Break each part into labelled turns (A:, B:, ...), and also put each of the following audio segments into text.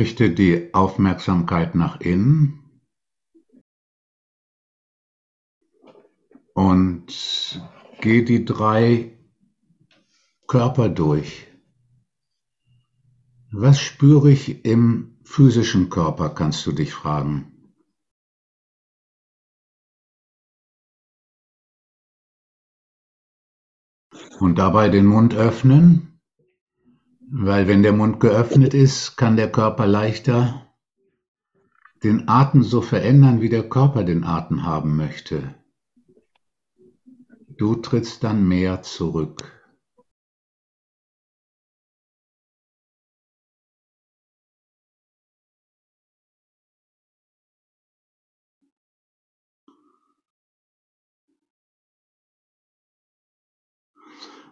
A: Richte die Aufmerksamkeit nach innen und geh die drei Körper durch. Was spüre ich im physischen Körper, kannst du dich fragen. Und dabei den Mund öffnen weil wenn der Mund geöffnet ist, kann der Körper leichter den Atem so verändern, wie der Körper den Atem haben möchte. Du trittst dann mehr zurück.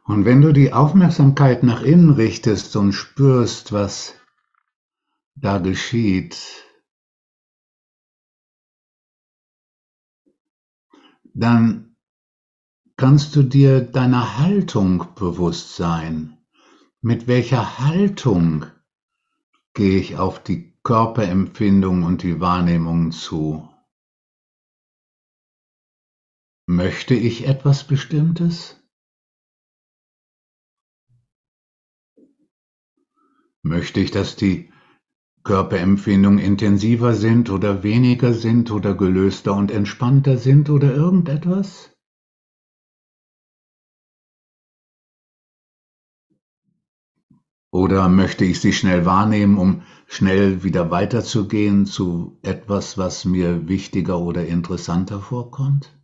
A: Und wenn du die Aufmerksamkeit nach innen richtest und spürst, was da geschieht, dann kannst du dir deiner Haltung bewusst sein. Mit welcher Haltung gehe ich auf die Körperempfindung und die Wahrnehmung zu? Möchte ich etwas Bestimmtes? Möchte ich, dass die Körperempfindungen intensiver sind oder weniger sind oder gelöster und entspannter sind oder irgendetwas? Oder möchte ich sie schnell wahrnehmen, um schnell wieder weiterzugehen zu etwas, was mir wichtiger oder interessanter vorkommt?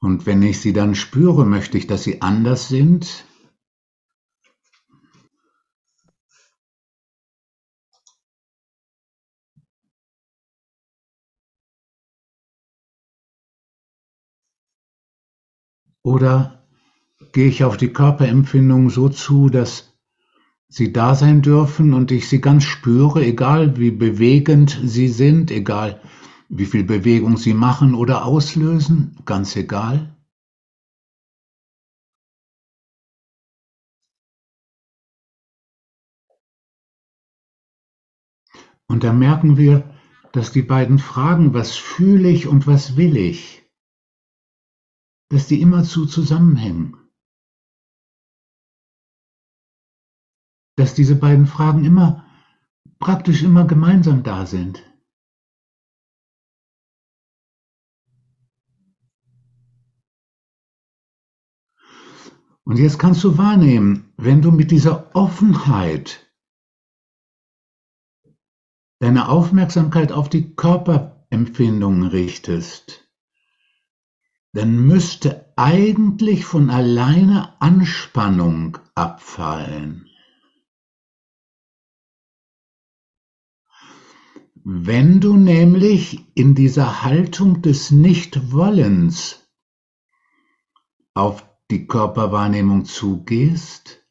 A: Und wenn ich sie dann spüre, möchte ich, dass sie anders sind. Oder gehe ich auf die Körperempfindung so zu, dass sie da sein dürfen und ich sie ganz spüre, egal wie bewegend sie sind, egal wie viel Bewegung Sie machen oder auslösen, ganz egal. Und da merken wir, dass die beiden Fragen, was fühle ich und was will ich, dass die immerzu zusammenhängen. Dass diese beiden Fragen immer, praktisch immer gemeinsam da sind. Und jetzt kannst du wahrnehmen, wenn du mit dieser Offenheit deine Aufmerksamkeit auf die Körperempfindungen richtest, dann müsste eigentlich von alleine Anspannung abfallen. Wenn du nämlich in dieser Haltung des Nichtwollens auf die Körperwahrnehmung zugehst,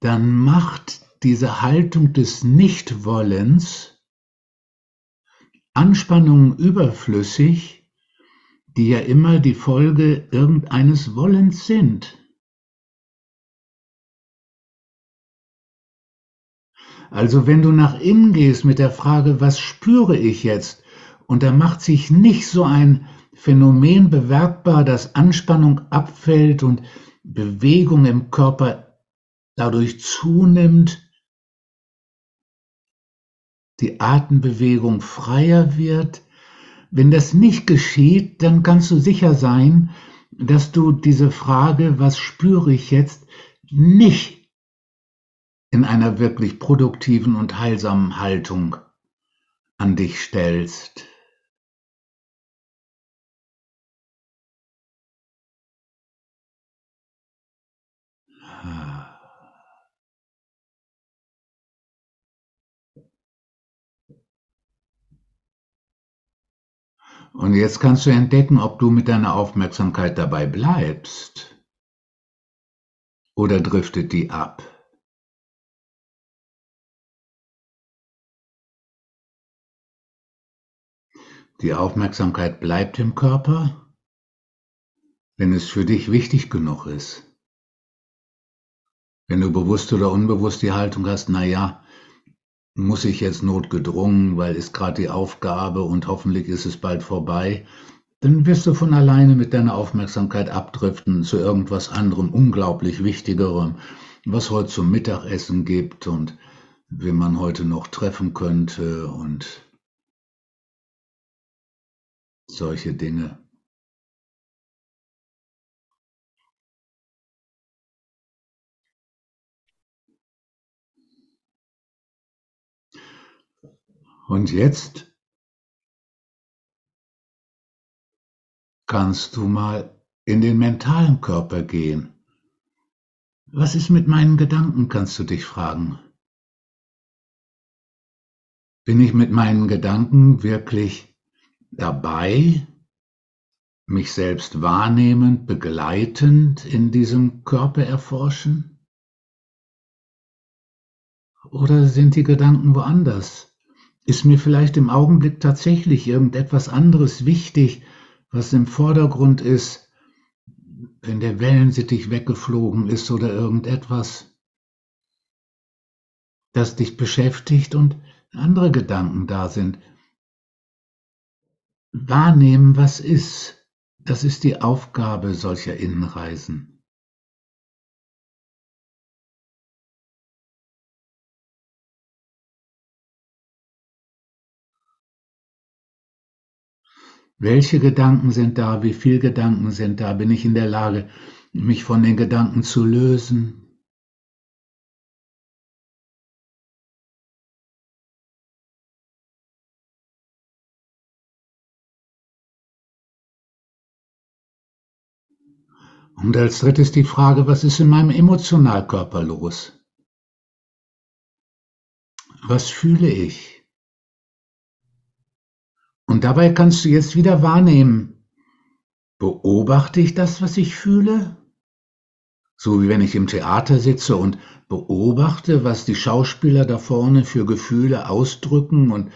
A: dann macht diese Haltung des Nichtwollens Anspannungen überflüssig, die ja immer die Folge irgendeines Wollens sind. Also wenn du nach innen gehst mit der Frage, was spüre ich jetzt, und da macht sich nicht so ein Phänomen bewerkbar, dass Anspannung abfällt und Bewegung im Körper dadurch zunimmt, die Atembewegung freier wird. Wenn das nicht geschieht, dann kannst du sicher sein, dass du diese Frage, was spüre ich jetzt, nicht in einer wirklich produktiven und heilsamen Haltung an dich stellst. Und jetzt kannst du entdecken, ob du mit deiner Aufmerksamkeit dabei bleibst oder driftet die ab. Die Aufmerksamkeit bleibt im Körper, wenn es für dich wichtig genug ist. Wenn du bewusst oder unbewusst die Haltung hast, na ja, muss ich jetzt notgedrungen, weil ist gerade die Aufgabe und hoffentlich ist es bald vorbei, dann wirst du von alleine mit deiner Aufmerksamkeit abdriften zu irgendwas anderem, unglaublich Wichtigerem, was heute zum Mittagessen gibt und wen man heute noch treffen könnte und solche Dinge. Und jetzt kannst du mal in den mentalen Körper gehen. Was ist mit meinen Gedanken, kannst du dich fragen. Bin ich mit meinen Gedanken wirklich dabei, mich selbst wahrnehmend, begleitend in diesem Körper erforschen? Oder sind die Gedanken woanders? Ist mir vielleicht im Augenblick tatsächlich irgendetwas anderes wichtig, was im Vordergrund ist, wenn der Wellensittich weggeflogen ist oder irgendetwas, das dich beschäftigt und andere Gedanken da sind. Wahrnehmen, was ist, das ist die Aufgabe solcher Innenreisen. Welche Gedanken sind da? Wie viele Gedanken sind da? Bin ich in der Lage, mich von den Gedanken zu lösen? Und als drittes die Frage, was ist in meinem Emotionalkörper los? Was fühle ich? Und dabei kannst du jetzt wieder wahrnehmen, beobachte ich das, was ich fühle? So wie wenn ich im Theater sitze und beobachte, was die Schauspieler da vorne für Gefühle ausdrücken und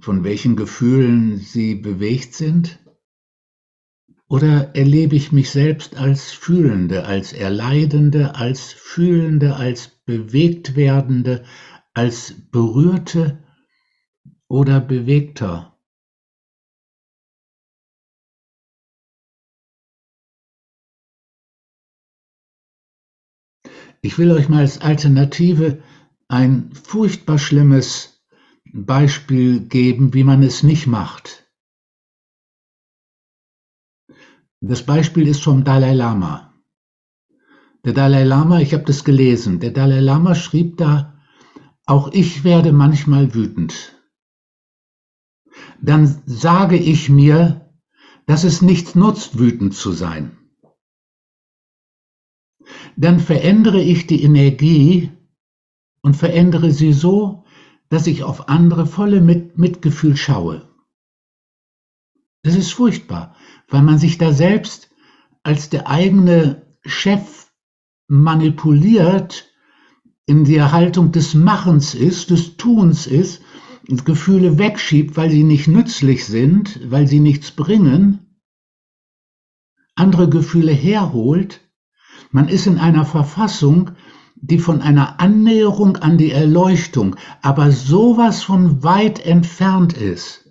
A: von welchen Gefühlen sie bewegt sind? Oder erlebe ich mich selbst als Fühlende, als Erleidende, als Fühlende, als bewegt werdende, als Berührte oder Bewegter? Ich will euch mal als Alternative ein furchtbar schlimmes Beispiel geben, wie man es nicht macht. Das Beispiel ist vom Dalai Lama. Der Dalai Lama, ich habe das gelesen, der Dalai Lama schrieb da, auch ich werde manchmal wütend. Dann sage ich mir, dass es nichts nutzt, wütend zu sein dann verändere ich die Energie und verändere sie so, dass ich auf andere volle Mit Mitgefühl schaue. Das ist furchtbar, weil man sich da selbst als der eigene Chef manipuliert, in der Haltung des Machens ist, des Tuns ist, und Gefühle wegschiebt, weil sie nicht nützlich sind, weil sie nichts bringen, andere Gefühle herholt man ist in einer Verfassung, die von einer Annäherung an die Erleuchtung aber sowas von weit entfernt ist,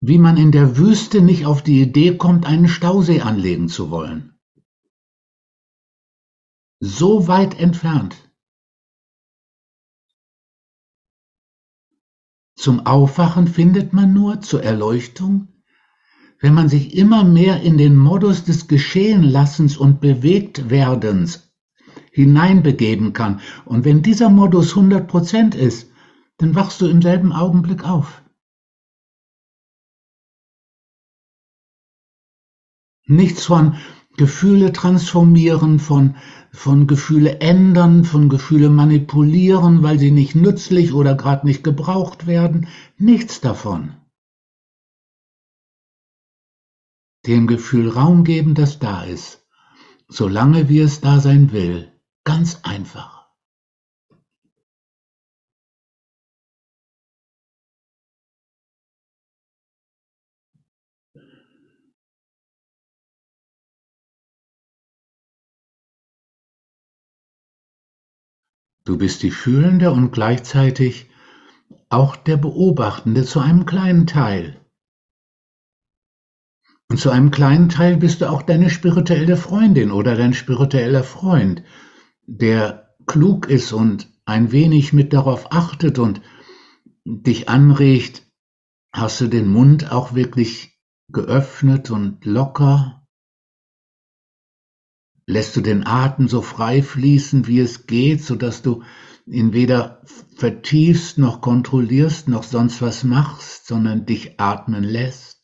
A: wie man in der Wüste nicht auf die Idee kommt, einen Stausee anlegen zu wollen. So weit entfernt. Zum Aufwachen findet man nur, zur Erleuchtung, wenn man sich immer mehr in den Modus des Geschehenlassens und Bewegtwerdens hineinbegeben kann, und wenn dieser Modus 100% ist, dann wachst du im selben Augenblick auf. Nichts von Gefühle transformieren, von, von Gefühle ändern, von Gefühle manipulieren, weil sie nicht nützlich oder gerade nicht gebraucht werden. Nichts davon. Dem Gefühl Raum geben, das da ist, solange wie es da sein will. Ganz einfach. Du bist die Fühlende und gleichzeitig auch der Beobachtende zu einem kleinen Teil. Und zu einem kleinen Teil bist du auch deine spirituelle Freundin oder dein spiritueller Freund, der klug ist und ein wenig mit darauf achtet und dich anregt, hast du den Mund auch wirklich geöffnet und locker? Lässt du den Atem so frei fließen, wie es geht, so dass du ihn weder vertiefst noch kontrollierst noch sonst was machst, sondern dich atmen lässt?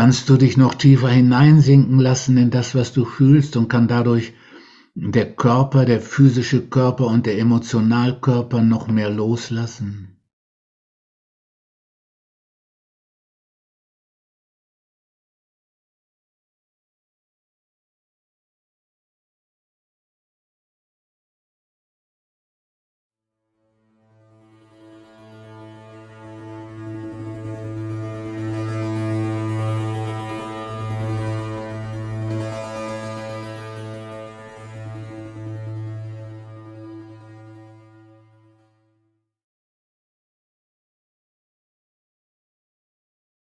A: Kannst du dich noch tiefer hineinsinken lassen in das, was du fühlst und kann dadurch der Körper, der physische Körper und der Emotionalkörper noch mehr loslassen?